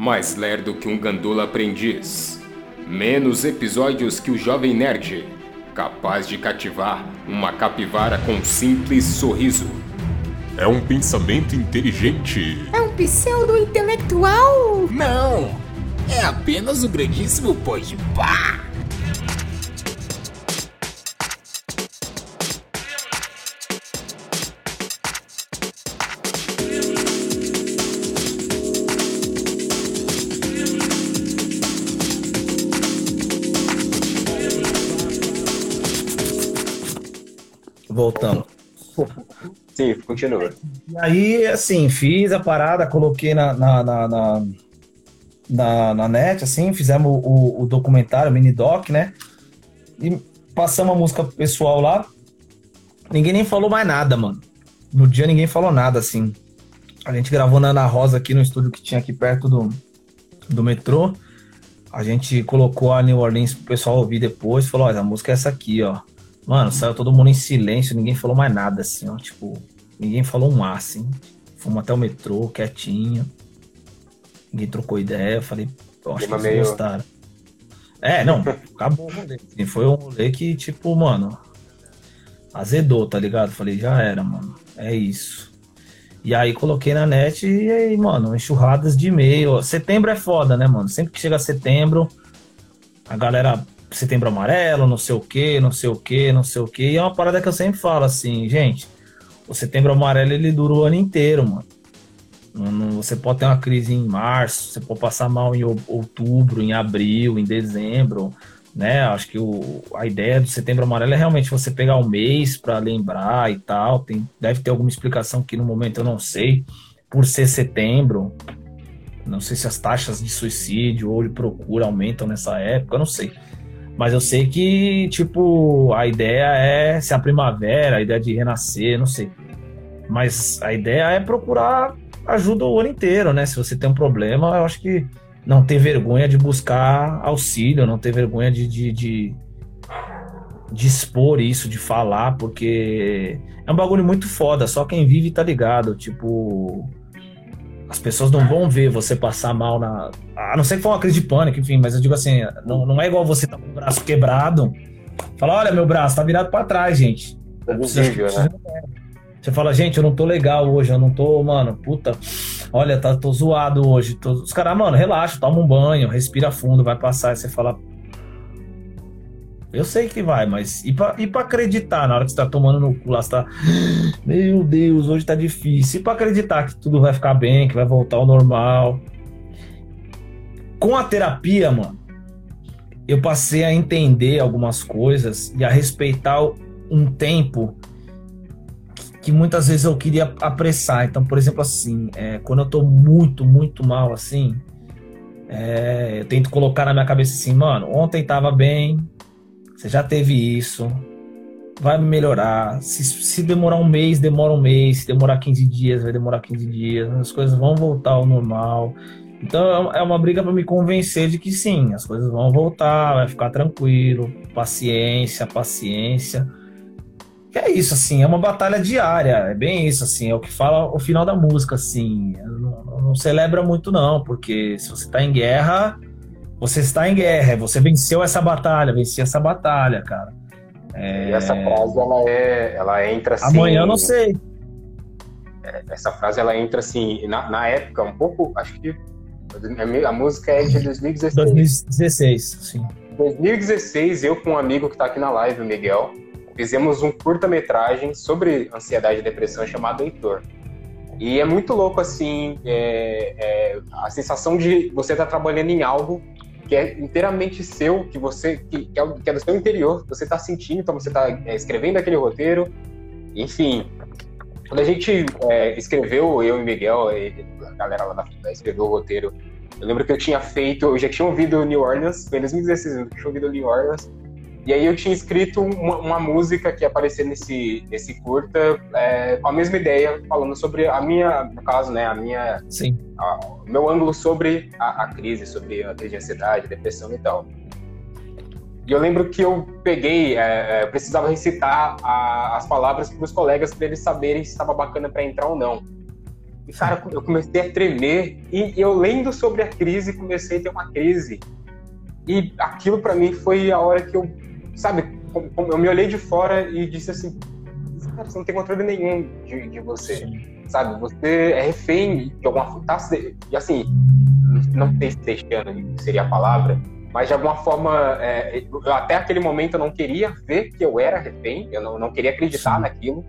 mais lerdo que um gandula aprendiz. Menos episódios que o Jovem Nerd, capaz de cativar uma capivara com um simples sorriso. É um pensamento inteligente. É um pseudo-intelectual? Não! É apenas o grandíssimo Podpah! Sim, continua. E aí, assim, fiz a parada, coloquei na, na, na, na, na, na net, assim, fizemos o, o documentário, o mini doc, né? E passamos a música pessoal lá. Ninguém nem falou mais nada, mano. No dia ninguém falou nada, assim. A gente gravou na Ana Rosa aqui no estúdio que tinha aqui perto do, do metrô. A gente colocou a New Orleans pro pessoal ouvir depois. Falou, olha, a música é essa aqui, ó. Mano, saiu todo mundo em silêncio, ninguém falou mais nada, assim, ó. Tipo, ninguém falou um A, assim. Fomos até o metrô, quietinho. Ninguém trocou ideia. Eu falei, eu acho que eles meio... gostaram. É, não, acabou o rolê. Assim, foi um rolê que, tipo, mano, azedou, tá ligado? Falei, já era, mano. É isso. E aí coloquei na net e aí, mano, enxurradas de e-mail. Setembro é foda, né, mano? Sempre que chega setembro, a galera setembro amarelo, não sei o que, não sei o que, não sei o que. E é uma parada que eu sempre falo assim, gente, o setembro amarelo ele dura o ano inteiro, mano. Não, não, você pode ter uma crise em março, você pode passar mal em outubro, em abril, em dezembro, né? Acho que o, a ideia do setembro amarelo é realmente você pegar um mês para lembrar e tal. Tem, deve ter alguma explicação que no momento eu não sei. Por ser setembro, não sei se as taxas de suicídio ou de procura aumentam nessa época, eu não sei. Mas eu sei que, tipo, a ideia é ser a primavera, a ideia de renascer, não sei. Mas a ideia é procurar ajuda o ano inteiro, né? Se você tem um problema, eu acho que não ter vergonha de buscar auxílio, não ter vergonha de, de, de, de expor isso, de falar, porque é um bagulho muito foda, só quem vive tá ligado. Tipo, as pessoas não vão ver você passar mal na. A não ser que for uma crise de pânico, enfim, mas eu digo assim, não, não é igual você tá com o braço quebrado. Fala, olha, meu braço tá virado para trás, gente. É visível, né? Você fala, gente, eu não tô legal hoje, eu não tô, mano, puta, olha, tá, tô zoado hoje. Tô... Os caras, mano, relaxa, toma um banho, respira fundo, vai passar. Você fala, eu sei que vai, mas e pra, e pra acreditar na hora que você tá tomando no cu lá, você tá. Meu Deus, hoje tá difícil. E pra acreditar que tudo vai ficar bem, que vai voltar ao normal. Com a terapia, mano, eu passei a entender algumas coisas e a respeitar um tempo que muitas vezes eu queria apressar. Então, por exemplo, assim, é, quando eu tô muito, muito mal, assim, é, eu tento colocar na minha cabeça assim, mano, ontem tava bem, você já teve isso, vai melhorar. Se, se, demorar um mês, demora um mês. Se demorar 15 dias, vai demorar 15 dias. As coisas vão voltar ao normal. Então é uma briga para me convencer de que sim, as coisas vão voltar, vai ficar tranquilo. Paciência, paciência. É isso, assim, é uma batalha diária. É bem isso, assim, é o que fala o final da música, assim. Não, não celebra muito, não, porque se você tá em guerra você está em guerra, você venceu essa batalha, venci essa batalha, cara. É... E essa frase, ela, é, ela entra assim... Amanhã eu não sei. É, essa frase, ela entra assim, na, na época, um pouco, acho que a música é de 2016. 2016, sim. 2016, eu com um amigo que está aqui na live, o Miguel, fizemos um curta-metragem sobre ansiedade e depressão chamado Heitor. E é muito louco, assim, é, é, a sensação de você estar tá trabalhando em algo que é inteiramente seu, que você que, que, é, que é, do seu interior, você está sentindo, então você está é, escrevendo aquele roteiro, enfim. Quando a gente é, escreveu, eu e Miguel, a galera lá da escreveu o roteiro, eu lembro que eu tinha feito, eu já tinha ouvido New Orleans, foi em 2016, eu tinha ouvido New Orleans, e aí eu tinha escrito uma, uma música que ia aparecer nesse, nesse curta é, com a mesma ideia, falando sobre a minha, no caso, né, a minha... Sim. o meu ângulo sobre a, a, crise, sobre a crise de ansiedade, depressão e tal. E eu lembro que eu peguei, é, é precisava recitar a, as palavras para os colegas para eles saberem se estava bacana para entrar ou não. E, cara, eu comecei a tremer e eu lendo sobre a crise, comecei a ter uma crise. E aquilo para mim foi a hora que eu, sabe, eu me olhei de fora e disse assim, cara, você não tem controle nenhum de, de você, Sim. sabe? Você é refém de alguma forma, tá, e assim, não sei se deixando seria a palavra, mas de alguma forma, é, eu, até aquele momento eu não queria ver que eu era refém, eu não, não queria acreditar Sim. naquilo,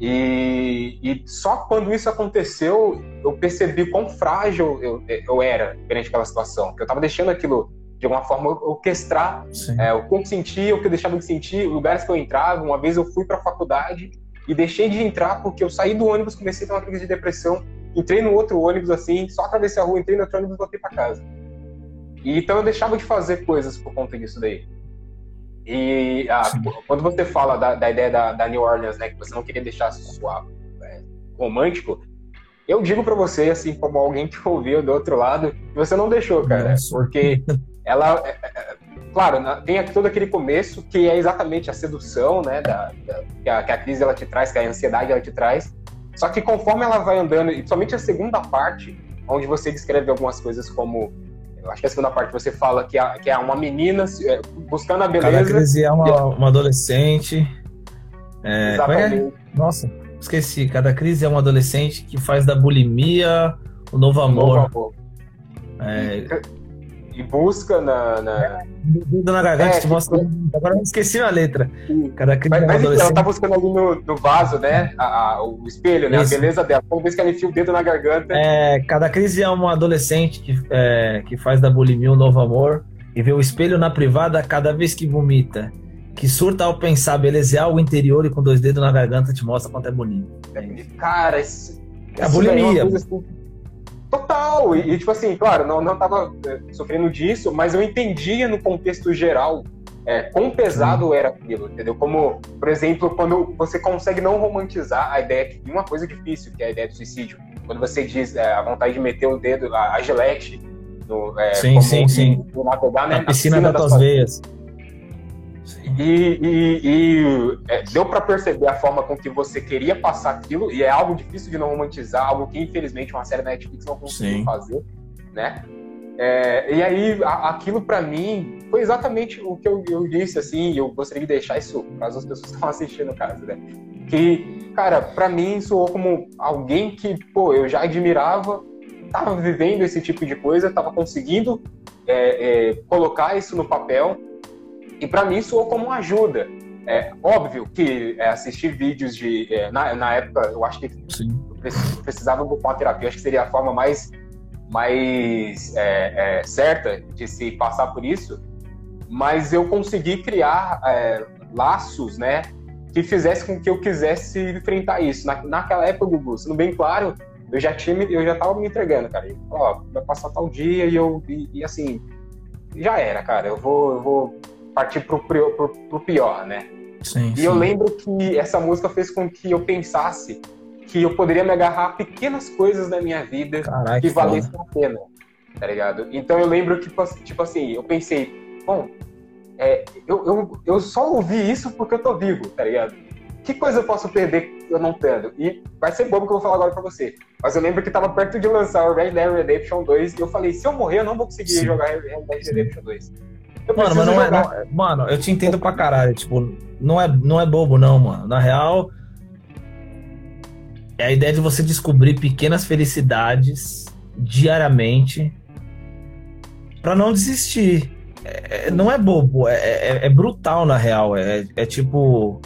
e, e, só quando isso aconteceu, eu percebi quão frágil eu, eu era perante aquela situação. Que eu estava deixando aquilo, de alguma forma, orquestrar é, o que eu sentia, o que eu deixava de sentir, lugares que eu entrava. Uma vez eu fui para a faculdade e deixei de entrar porque eu saí do ônibus, comecei a ter uma crise de depressão. Entrei no outro ônibus, assim, só atravessei a rua, entrei no outro ônibus e voltei para casa. E, então eu deixava de fazer coisas por conta disso daí. E ah, quando você fala da, da ideia da, da, New Orleans, né, que você não queria deixar suave, é, romântico, eu digo para você, assim, como alguém que ouviu do outro lado, que você não deixou, cara, Nossa. porque ela, é, é, claro, tem todo aquele começo que é exatamente a sedução, né, da, da que, a, que, a, crise ela te traz, que a ansiedade ela te traz. Só que conforme ela vai andando, e somente a segunda parte, onde você descreve algumas coisas como eu acho que a segunda parte você fala que é, que é uma menina é, buscando a beleza. Cada crise é uma, uma adolescente. É, é? É? Nossa, esqueci. Cada crise é uma adolescente que faz da bulimia o novo amor. O novo amor. É, e busca na. na... Dedo na garganta, é, te mostra. Agora eu esqueci a letra. Cada mas, mas enfim, ela tá buscando ali no, no vaso, né? A, a, o espelho, né? Isso. A beleza dela. Toda vez que ela enfia o dedo na garganta. É, cada crise é uma adolescente que, é, que faz da bulimia um novo amor e vê o espelho na privada cada vez que vomita. Que surta ao pensar, beleza, é algo interior e com dois dedos na garganta te mostra quanto é bonito. É, cara, esse, é a bulimia. Total! E, e, tipo assim, claro, não, não tava é, sofrendo disso, mas eu entendia no contexto geral é, quão pesado era aquilo, entendeu? Como, por exemplo, quando você consegue não romantizar a ideia de uma coisa difícil, que é a ideia do suicídio. Quando você diz é, a vontade de meter o dedo, a, a gilete, no, é, sim, sim, sim. navegar, né, na piscina, piscina das tuas veias. E, e, e é, deu para perceber a forma com que você queria passar aquilo, e é algo difícil de não romantizar, algo que infelizmente uma série da Netflix não conseguiu Sim. fazer, né? É, e aí, a, aquilo para mim foi exatamente o que eu, eu disse, assim, e eu gostaria de deixar isso para as pessoas que estão assistindo, caso, né? Que, cara, para mim soou como alguém que, pô, eu já admirava, tava vivendo esse tipo de coisa, tava conseguindo é, é, colocar isso no papel, e para mim soou como uma ajuda. É óbvio que é, assistir vídeos de. É, na, na época, eu acho que Sim. eu precisava uma terapia, acho que seria a forma mais, mais é, é, certa de se passar por isso. Mas eu consegui criar é, laços, né? Que fizesse com que eu quisesse enfrentar isso. Na, naquela época, Gugu, sendo bem claro, eu já tinha, eu já tava me entregando, cara. E, ó, vai passar tal dia e eu. E, e assim, já era, cara. Eu vou, eu vou partir pro, pro, pro pior, né? Sim, e sim. eu lembro que essa música fez com que eu pensasse que eu poderia me agarrar a pequenas coisas na minha vida Carai, que, que valessem a pena, tá ligado? Então eu lembro que, tipo, tipo assim, eu pensei, bom, é, eu, eu, eu só ouvi isso porque eu tô vivo, tá ligado? Que coisa eu posso perder eu não tendo? E vai ser bobo que eu vou falar agora pra você. Mas eu lembro que tava perto de lançar o Red Dead Redemption 2 e eu falei, se eu morrer, eu não vou conseguir Sim. jogar Red Dead Redemption 2. Mano, mas não é, não, mano, eu te entendo pra caralho. Tipo, não é, não é bobo, não, mano. Na real, é a ideia de você descobrir pequenas felicidades diariamente para não desistir. É, é, não é bobo, é, é, é, brutal na real. É, é tipo.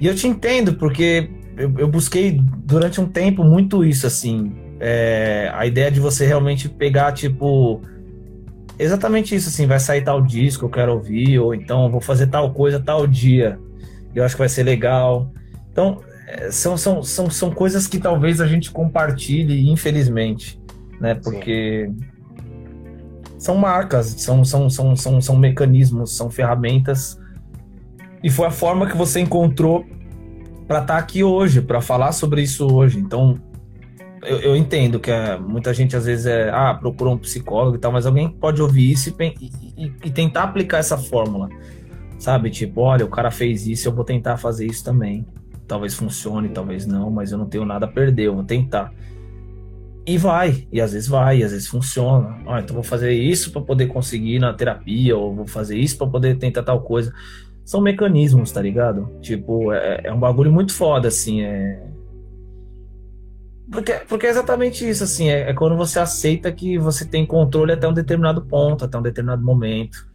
E eu te entendo, porque eu, eu busquei durante um tempo muito isso, assim. É, a ideia de você realmente pegar, tipo exatamente isso, assim, vai sair tal disco, eu quero ouvir, ou então vou fazer tal coisa tal dia, eu acho que vai ser legal. Então, é, são, são, são, são coisas que talvez a gente compartilhe, infelizmente, né? Porque Sim. são marcas, são, são, são, são, são mecanismos, são ferramentas. E foi a forma que você encontrou para estar tá aqui hoje, para falar sobre isso hoje. Então, eu, eu, entendo que é, muita gente às vezes é, ah, procura um psicólogo e tal, mas alguém pode ouvir isso e, e, e, tentar aplicar essa fórmula, sabe? Tipo, olha, o cara fez isso, eu vou tentar fazer isso também. Talvez funcione, talvez não, mas eu não tenho nada a perder, eu vou tentar. e vai, e às vezes vai, e às vezes funciona. Ah, então vou fazer isso para poder conseguir na terapia, ou vou fazer isso para poder tentar tal coisa. São mecanismos, tá ligado? Tipo, é, é um bagulho muito foda, assim. É... Porque, porque é exatamente isso, assim. É, é quando você aceita que você tem controle até um determinado ponto, até um determinado momento.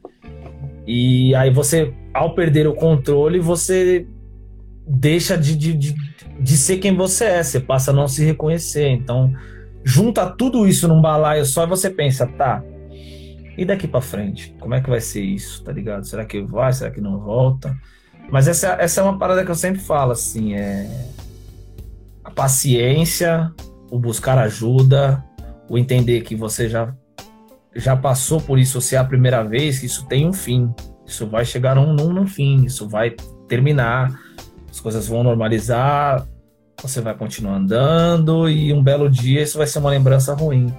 E aí você, ao perder o controle, você deixa de, de, de, de ser quem você é, você passa a não se reconhecer. Então, junta tudo isso num balaio só e você pensa, tá, e daqui para frente? Como é que vai ser isso, tá ligado? Será que vai? Será que não volta? Mas essa, essa é uma parada que eu sempre falo, assim, é paciência, o buscar ajuda, o entender que você já já passou por isso, se é a primeira vez, que isso tem um fim. Isso vai chegar num, num, num fim, isso vai terminar, as coisas vão normalizar, você vai continuar andando e um belo dia isso vai ser uma lembrança ruim.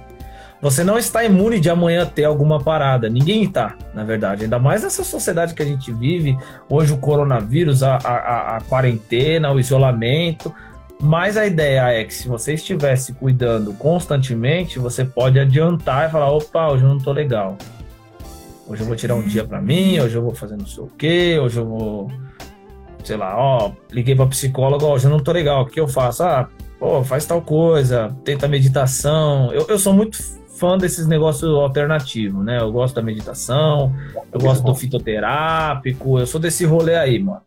Você não está imune de amanhã ter alguma parada. Ninguém está, na verdade. Ainda mais nessa sociedade que a gente vive. Hoje o coronavírus, a, a, a quarentena, o isolamento. Mas a ideia é que se você estivesse cuidando constantemente, você pode adiantar e falar: opa, hoje eu não tô legal. Hoje eu vou tirar um dia para mim, hoje eu vou fazer não sei o quê, hoje eu vou sei lá, ó, liguei pra psicólogo, ó, já não tô legal, o que eu faço? Ah, pô, faz tal coisa, tenta meditação. Eu, eu sou muito fã desses negócios alternativos, né? Eu gosto da meditação, eu gosto do fitoterápico, eu sou desse rolê aí, mano.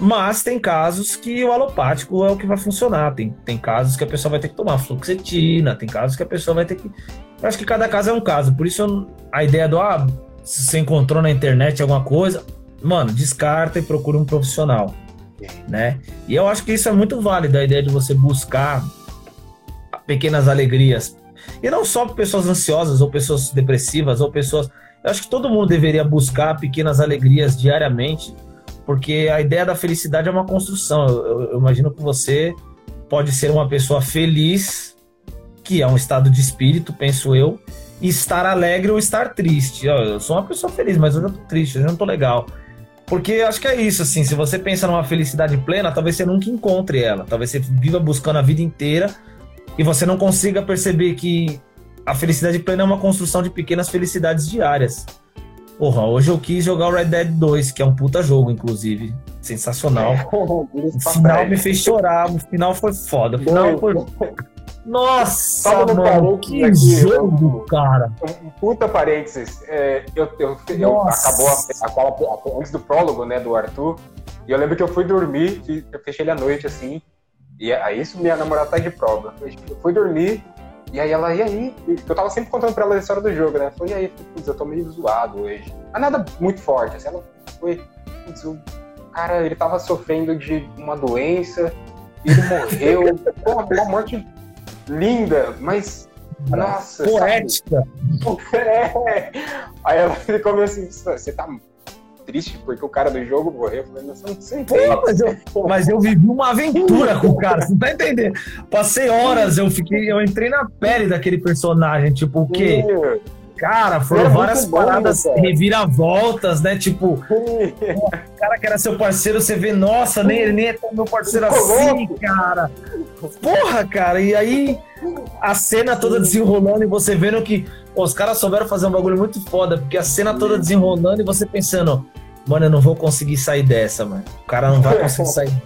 Mas tem casos que o alopático é o que vai funcionar. Tem, tem casos que a pessoa vai ter que tomar fluoxetina, tem casos que a pessoa vai ter que. Eu acho que cada caso é um caso. Por isso a ideia do ah, se você encontrou na internet alguma coisa, mano, descarta e procura um profissional, né? E eu acho que isso é muito válido, a ideia de você buscar pequenas alegrias. E não só pessoas ansiosas, ou pessoas depressivas, ou pessoas... Eu acho que todo mundo deveria buscar pequenas alegrias diariamente, porque a ideia da felicidade é uma construção. Eu, eu, eu imagino que você pode ser uma pessoa feliz, que é um estado de espírito, penso eu, e estar alegre ou estar triste. Eu sou uma pessoa feliz, mas hoje eu tô triste, hoje eu não tô legal. Porque acho que é isso, assim, se você pensa numa felicidade plena, talvez você nunca encontre ela. Talvez você viva buscando a vida inteira e você não consiga perceber que a felicidade plena é uma construção de pequenas felicidades diárias. Porra, hoje eu quis jogar o Red Dead 2, que é um puta jogo, inclusive. Sensacional. o final me fez chorar, o final foi foda. O final foi. Nossa, mano, que jogo, cara. Um, um puta parênteses. É, eu, eu, eu acabou a, a, a, antes do prólogo, né, do Arthur. E eu lembro que eu fui dormir, eu fechei ele à noite, assim. E aí, isso minha namorada tá de prova. Eu fui dormir, e aí ela, e aí? Eu tava sempre contando pra ela a história do jogo, né? Falei, e aí? Putz, eu tô meio zoado hoje. Mas nada muito forte, assim. Ela foi, putz, o cara, ele tava sofrendo de uma doença, ele morreu. Pô, uma morte linda, mas. Nossa. Poética. É. Aí ela ficou meio assim: você tá triste porque o cara do jogo morreu. Eu falei, não, você não sei. Pô, mas, eu, mas eu vivi uma aventura com o cara, você não tá entendendo? Passei horas, eu fiquei, eu entrei na pele daquele personagem, tipo, o quê? Cara, foram é várias paradas, bom, reviravoltas, né? Tipo, o cara que era seu parceiro, você vê, nossa, nem ele nem é tão meu parceiro assim, cara. Porra, cara, e aí a cena toda desenrolando e você vendo que pô, os caras souberam fazer um bagulho muito foda, porque a cena toda desenrolando e você pensando, mano, eu não vou conseguir sair dessa, mano. O cara não vai conseguir sair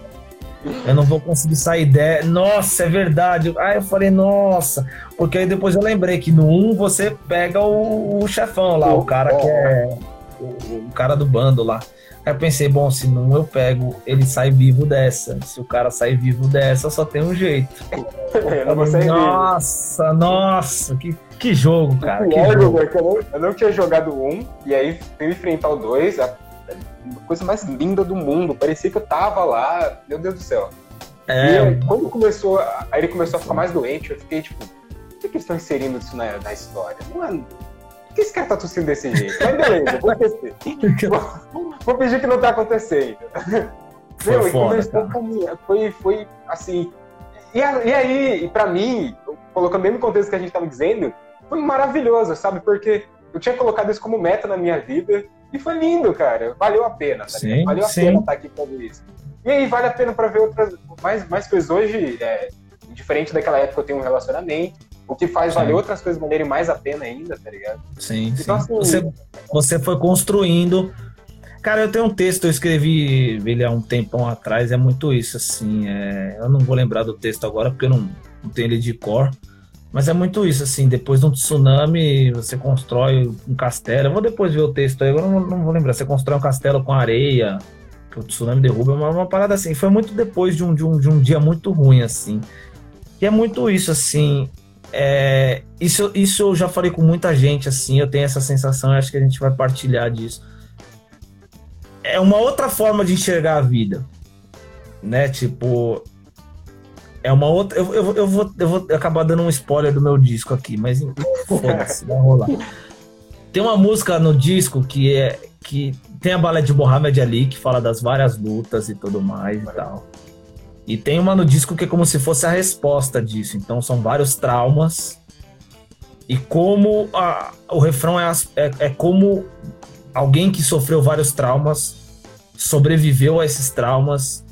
eu não vou conseguir sair dessa. Nossa, é verdade. Aí eu falei, nossa. Porque aí depois eu lembrei que no 1 você pega o, o chefão lá, o cara que é. O, o, cara do bando lá. Aí eu pensei, bom, se não eu pego, ele sai vivo dessa. Se o cara sair vivo dessa, só tem um jeito. eu não falei, nossa, vivo. nossa, que, que jogo, cara. Que jogo. Eu, não, eu não tinha jogado um, e aí fui enfrentar o dois, a coisa mais linda do mundo. Parecia que eu tava lá, meu Deus do céu. É. E aí, quando começou, aí ele começou a ficar mais doente, eu fiquei tipo, por que, eles estão inserindo isso na, na história? Mano, por que esse cara tá tossindo desse jeito? Mas beleza, vou esquecer. vou, vou fingir que não tá acontecendo. Foi, Meu, foda, foi, foi assim. E, e aí, pra mim, colocando mesmo contexto que a gente tava dizendo, foi maravilhoso, sabe? Porque eu tinha colocado isso como meta na minha vida e foi lindo, cara. Valeu a pena, tá sim, Valeu a sim. pena estar aqui fazendo isso. E aí, vale a pena para ver outras, mais, mais coisas hoje. É, diferente daquela época, eu tenho um relacionamento. O que faz Sim. valer outras coisas valerem mais a pena ainda, tá ligado? Sim, sim. Então, assim- Você, você foi construindo. Cara, eu tenho um texto, eu escrevi ele há um tempão atrás, é muito isso, assim. é, eu não vou lembrar do texto agora, porque eu não, não tenho ele de cor. Mas é muito isso, assim. Depois de um tsunami, você constrói um castelo. Eu vou depois ver o texto aí, agora eu não, não vou lembrar. Você constrói um castelo com areia, que o tsunami derruba, é uma, uma parada assim. Foi muito depois de um, de, um, de um dia muito ruim, assim. E é muito isso, assim. É, isso, isso eu já falei com muita gente, assim, eu tenho essa sensação, acho que a gente vai partilhar disso. É uma outra forma de enxergar a vida, né? Tipo, é uma outra. Eu, eu, eu, vou, eu vou acabar dando um spoiler do meu disco aqui, mas foda-se, vai rolar. Tem uma música no disco que é que tem a balé de Mohamed Ali, que fala das várias lutas e tudo mais e tal. E tem uma no disco que é como se fosse a resposta disso. Então são vários traumas. E como a- o refrão é, é, é como alguém que sofreu vários traumas sobreviveu a esses traumas.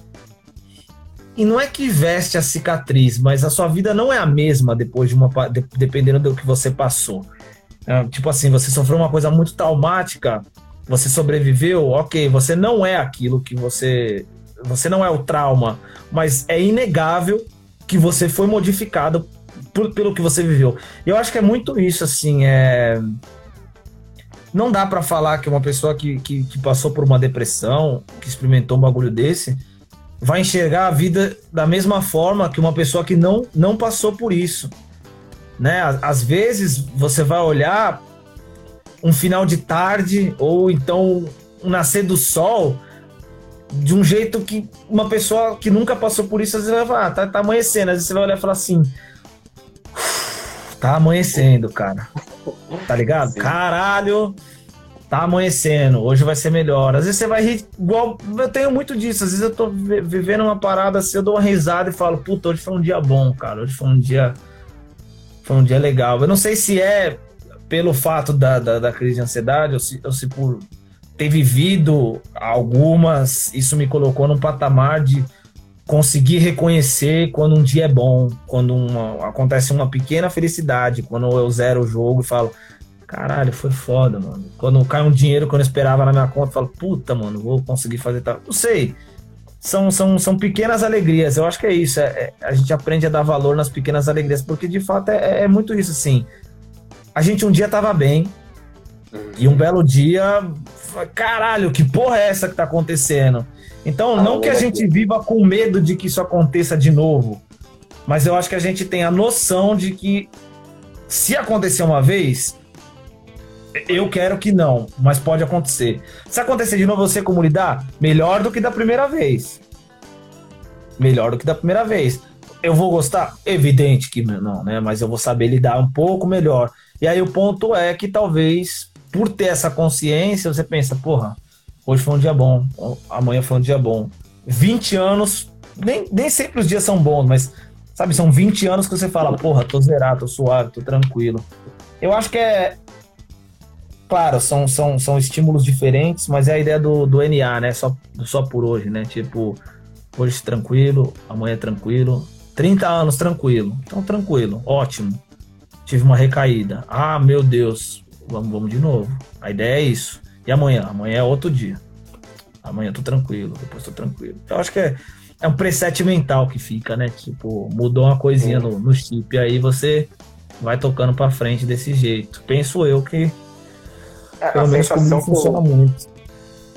E não é que veste a cicatriz, mas a sua vida não é a mesma depois de uma. de- dependendo do que você passou. É, tipo assim, você sofreu uma coisa muito traumática, você sobreviveu, ok, você não é aquilo que você. Você não é o trauma, mas é inegável que você foi modificado por- pelo que você viveu. Eu acho que é muito isso, assim, é. Não dá pra falar que uma pessoa que, que, que passou por uma depressão, que experimentou um bagulho desse, vai enxergar a vida da mesma forma que uma pessoa que não, não passou por isso. Né? Às vezes você vai olhar um final de tarde ou então um nascer do sol de um jeito que uma pessoa que nunca passou por isso, às vezes vai falar, ah, tá, tá amanhecendo. Às vezes você vai olhar e falar assim, tá amanhecendo, cara. Tá ligado? Sim. Caralho, tá amanhecendo, hoje vai ser melhor. Às vezes você vai rir igual. Eu tenho muito disso. Às vezes eu tô vi- vivendo uma parada assim, eu dou uma risada e falo, puta, hoje foi um dia bom, cara. Hoje foi um dia. Foi um dia legal. Eu não sei se é pelo fato da, da, da crise de ansiedade ou se, ou se por ter vivido algumas, isso me colocou num patamar de conseguir reconhecer quando um dia é bom, quando uma- acontece uma pequena felicidade, quando eu zero o jogo e falo, caralho, foi foda, mano. Quando cai um dinheiro que eu não esperava na minha conta, eu falo, puta, mano, vou conseguir fazer tal. Não sei. São, são, são pequenas alegrias. Eu acho que é isso. é- é- a gente aprende a dar valor nas pequenas alegrias, porque de fato é, é muito isso, assim. A gente um dia tava bem, e um belo dia, caralho, que porra é essa que tá acontecendo? Então, Ah, não que a gente viva com medo de que isso aconteça de novo, mas eu acho que a gente tem a noção de que se acontecer uma vez, eu quero que não, mas pode acontecer. Se acontecer de novo, você como lidar? Melhor do que da primeira vez. Melhor do que da primeira vez. Eu vou gostar? Evidente que não, né? Mas eu vou saber lidar um pouco melhor. E aí o ponto é que talvez, por ter essa consciência, você pensa, porra, hoje foi um dia bom, amanhã foi um dia bom. 20 anos, nem, nem sempre os dias são bons, mas, sabe, são 20 anos que você fala, porra, tô zerado, tô suave, tô tranquilo. Eu acho que é. Claro, são, são, são estímulos diferentes, mas é a ideia do, do NA, né? Só, só por hoje, né? Tipo, hoje tranquilo, amanhã tranquilo. 30 anos tranquilo. Então, tranquilo, ótimo. Tive uma recaída. Ah, meu Deus, vamos, vamos de novo. A ideia é isso. E amanhã? Amanhã é outro dia. Amanhã eu tô tranquilo, depois tô tranquilo. Então, acho que é, é um preset mental que fica, né? Tipo, mudou uma coisinha no, no chip, aí você vai tocando pra frente desse jeito. Penso eu que, É, pelo a menos comigo, eu- funciona muito.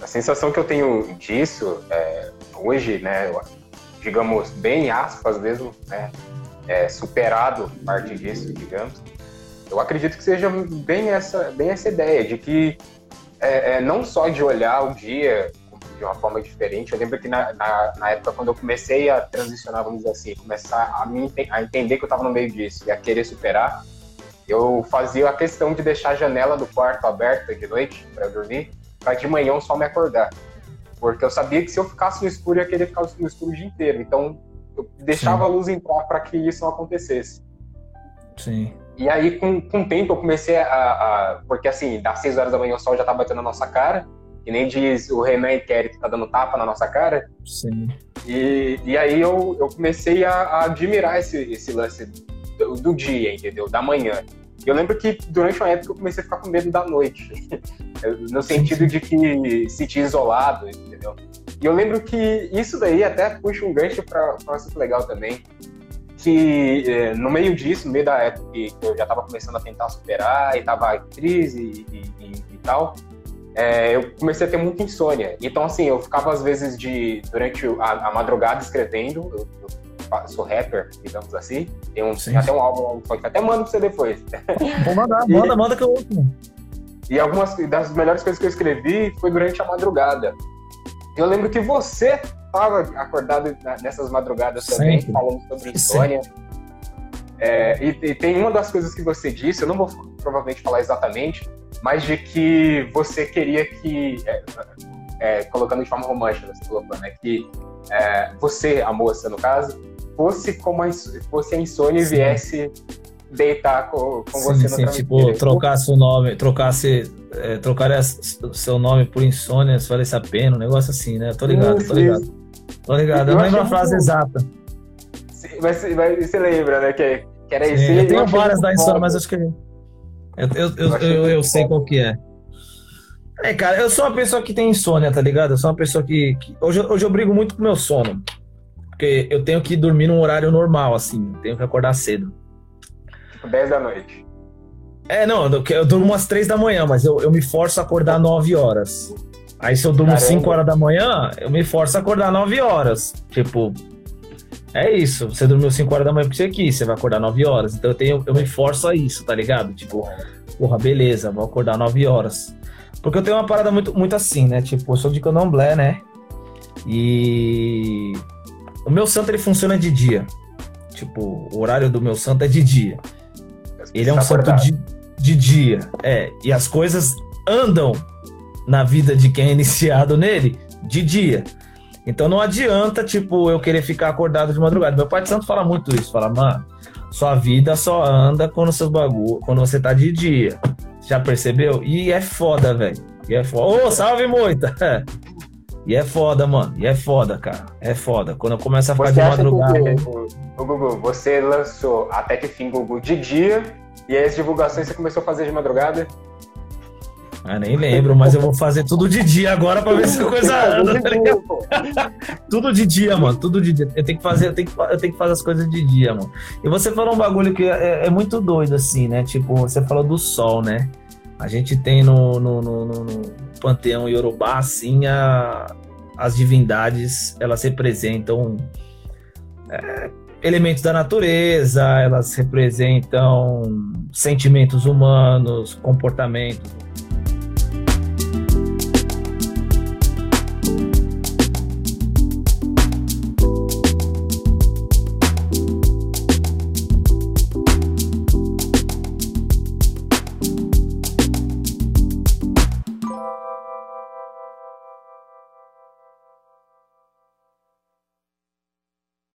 A sensação que eu tenho disso é, hoje, né, eu- digamos, bem aspas mesmo, né, é, superado parte disso, digamos. Eu acredito que seja bem essa, bem essa ideia de que é, é, não só de olhar o dia de uma forma diferente. Eu lembro que na, na, na época quando eu comecei a transicionar, vamos dizer assim, começar a, me, a entender que eu estava no meio disso e a querer superar, eu fazia a questão de deixar a janela do quarto aberta de noite para dormir, para de manhã sol me acordar. Porque eu sabia que se eu ficasse no escuro, eu ia querer ficar no escuro o dia inteiro. Então, eu deixava Sim. a luz entrar para que isso não acontecesse. Sim. E aí, com, com o tempo, eu comecei a, a- Porque, assim, das 6 horas da manhã o sol já tá batendo na nossa cara. E nem diz o Renan e que tá dando tapa na nossa cara. Sim. E, e aí eu, eu comecei a, a admirar esse, esse lance do, do dia, entendeu? Da manhã. Eu lembro que durante uma época eu comecei a ficar com medo da noite, no sentido de que sentir isolado, entendeu? E eu lembro que isso daí até puxa um gancho para um assunto legal também, que é, no meio disso, no meio da época que eu já estava começando a tentar superar e estava em crise e, e, e tal, é, eu comecei a ter muita insônia. Então, assim, eu ficava às vezes de durante a, a madrugada escrevendo. Eu, eu, sou rapper, digamos assim. Tem, um, tem até um álbum que até mando pra você depois. Vou mandar, manda, manda que eu ouço. E algumas das melhores coisas que eu escrevi foi durante a madrugada. Eu lembro que você estava acordado nessas madrugadas também, Sempre. falando sobre insônia. É, e, e, tem uma das coisas que você disse, eu não vou provavelmente falar exatamente, mas de que você queria que, é, é, colocando de forma romântica, você colocou, né, que é, você, a moça no caso, fosse como a, fosse a insônia e viesse deitar com, com sim, você no sim, tipo, trocasse o nome, trocasse, é, trocasse seu nome por insônia, se valesse a pena, um negócio assim, né? Tô ligado, tô ligado. Tô ligado, eu, eu não lembro a frase exata. Mas, mas você lembra, né, que, que era isso. Eu tenho várias da insônia, mas acho que eu, eu, eu, eu, eu sei qual que é. É, cara, eu sou uma pessoa que tem insônia, tá ligado? Eu sou uma pessoa que. que... Hoje, hoje eu brigo muito com o meu sono. Porque eu tenho que dormir num horário normal, assim. Tenho que acordar cedo. Tipo 10 da noite. É, não, eu, eu durmo umas 3 da manhã, mas eu, eu me forço a acordar 9 horas. Aí se eu durmo Caramba. 5 horas da manhã, eu me forço a acordar 9 horas. Tipo, é isso. Você dormiu 5 horas da manhã porque você quis, você vai acordar 9 horas. Então eu, tenho, eu me forço a isso, tá ligado? Tipo, porra, beleza, vou acordar 9 horas. Porque eu tenho uma parada muito, muito assim, né? Tipo, eu sou de candomblé, né? E o meu santo ele funciona de dia. Tipo, o horário do meu santo é de dia. Ele é um santo de, de dia. É. E as coisas andam na vida de quem é iniciado nele de dia. Então não adianta, tipo, eu querer ficar acordado de madrugada. Meu pai de santo fala muito isso, fala, mano, sua vida só anda quando seus bagulho, quando você tá de dia. Já percebeu? E é foda, velho. E é foda. Ô, oh, salve, moita! E é foda, mano. E é foda, cara. É foda. Quando eu começo a ficar você de madrugada. o Gugu, você lançou Até que Fim Gugu de dia, e aí as divulgações você começou a fazer de madrugada? Ah, nem lembro, mas eu vou fazer tudo de dia agora pra ver se a coisa anda. Tá tudo de dia, mano. Tudo de dia. Eu tenho que fazer, eu tenho que, eu tenho que fazer as coisas de dia, mano. E você falou um bagulho que é, é muito doido, assim, né? Tipo, você falou do sol, né? A gente tem no, no, no, no panteão Yorubá, assim, a, as divindades, elas representam é, elementos da natureza, elas representam sentimentos humanos, comportamentos